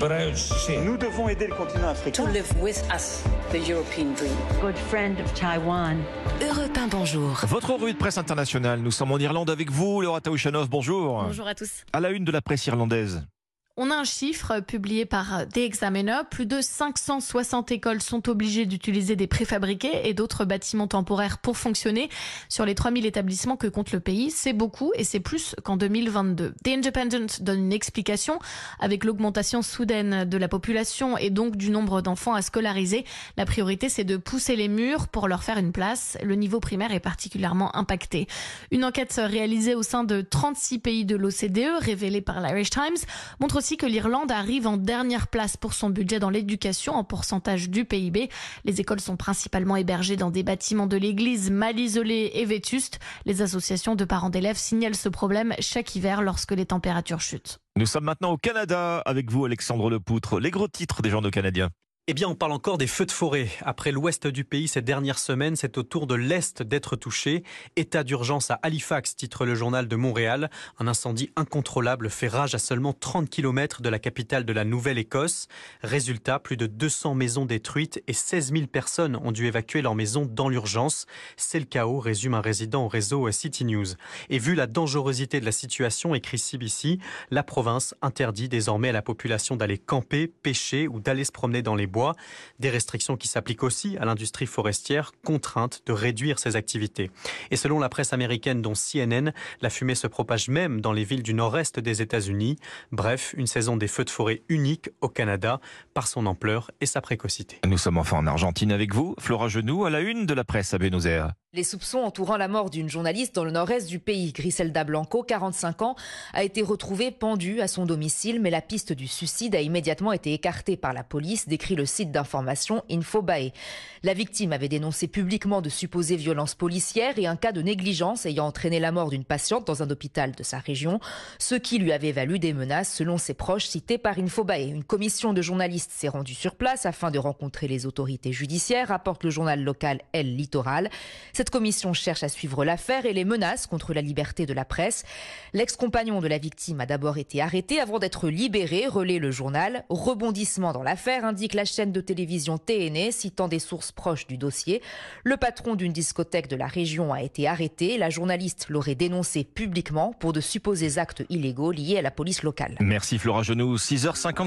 Nous devons aider le continent africain. To live with us, the European dream. Good friend of Taiwan. Europe 1, bonjour. Votre revue de presse internationale. Nous sommes en Irlande avec vous, Laura Taouchanov. Bonjour. Bonjour à tous. À la une de la presse irlandaise. On a un chiffre publié par The Examiner. Plus de 560 écoles sont obligées d'utiliser des préfabriqués et d'autres bâtiments temporaires pour fonctionner. Sur les 3000 établissements que compte le pays, c'est beaucoup et c'est plus qu'en 2022. The Independent donne une explication. Avec l'augmentation soudaine de la population et donc du nombre d'enfants à scolariser, la priorité c'est de pousser les murs pour leur faire une place. Le niveau primaire est particulièrement impacté. Une enquête réalisée au sein de 36 pays de l'OCDE, révélée par l'Irish Times, montre aussi que l'Irlande arrive en dernière place pour son budget dans l'éducation en pourcentage du PIB. Les écoles sont principalement hébergées dans des bâtiments de l'église mal isolés et vétustes. Les associations de parents d'élèves signalent ce problème chaque hiver lorsque les températures chutent. Nous sommes maintenant au Canada avec vous, Alexandre Lepoutre. Les gros titres des journaux canadiens. Eh bien, on parle encore des feux de forêt. Après l'ouest du pays ces dernières semaines, c'est au tour de l'est d'être touché. État d'urgence à Halifax, titre le journal de Montréal. Un incendie incontrôlable fait rage à seulement 30 km de la capitale de la Nouvelle-Écosse. Résultat, plus de 200 maisons détruites et 16 000 personnes ont dû évacuer leur maison dans l'urgence. C'est le chaos, résume un résident au réseau City News. Et vu la dangerosité de la situation, écrit CBC, la province interdit désormais à la population d'aller camper, pêcher ou d'aller se promener dans les bois des restrictions qui s'appliquent aussi à l'industrie forestière, contrainte de réduire ses activités. Et selon la presse américaine dont CNN, la fumée se propage même dans les villes du nord-est des États-Unis. Bref, une saison des feux de forêt unique au Canada par son ampleur et sa précocité. Nous sommes enfin en Argentine avec vous, Flora Genoux, à la une de la presse à Buenos Aires. Les soupçons entourant la mort d'une journaliste dans le nord-est du pays, Griselda Blanco, 45 ans, a été retrouvée pendue à son domicile, mais la piste du suicide a immédiatement été écartée par la police, décrit le site d'information Infobae. La victime avait dénoncé publiquement de supposées violences policières et un cas de négligence ayant entraîné la mort d'une patiente dans un hôpital de sa région, ce qui lui avait valu des menaces selon ses proches cités par Infobae. Une commission de journalistes s'est rendue sur place afin de rencontrer les autorités judiciaires, rapporte le journal local El Littoral. Cette commission cherche à suivre l'affaire et les menaces contre la liberté de la presse. L'ex-compagnon de la victime a d'abord été arrêté avant d'être libéré, relaie le journal. Rebondissement dans l'affaire, indique la chaîne de télévision TNE, citant des sources proches du dossier. Le patron d'une discothèque de la région a été arrêté. La journaliste l'aurait dénoncé publiquement pour de supposés actes illégaux liés à la police locale. Merci Flora Genoux, 6h54.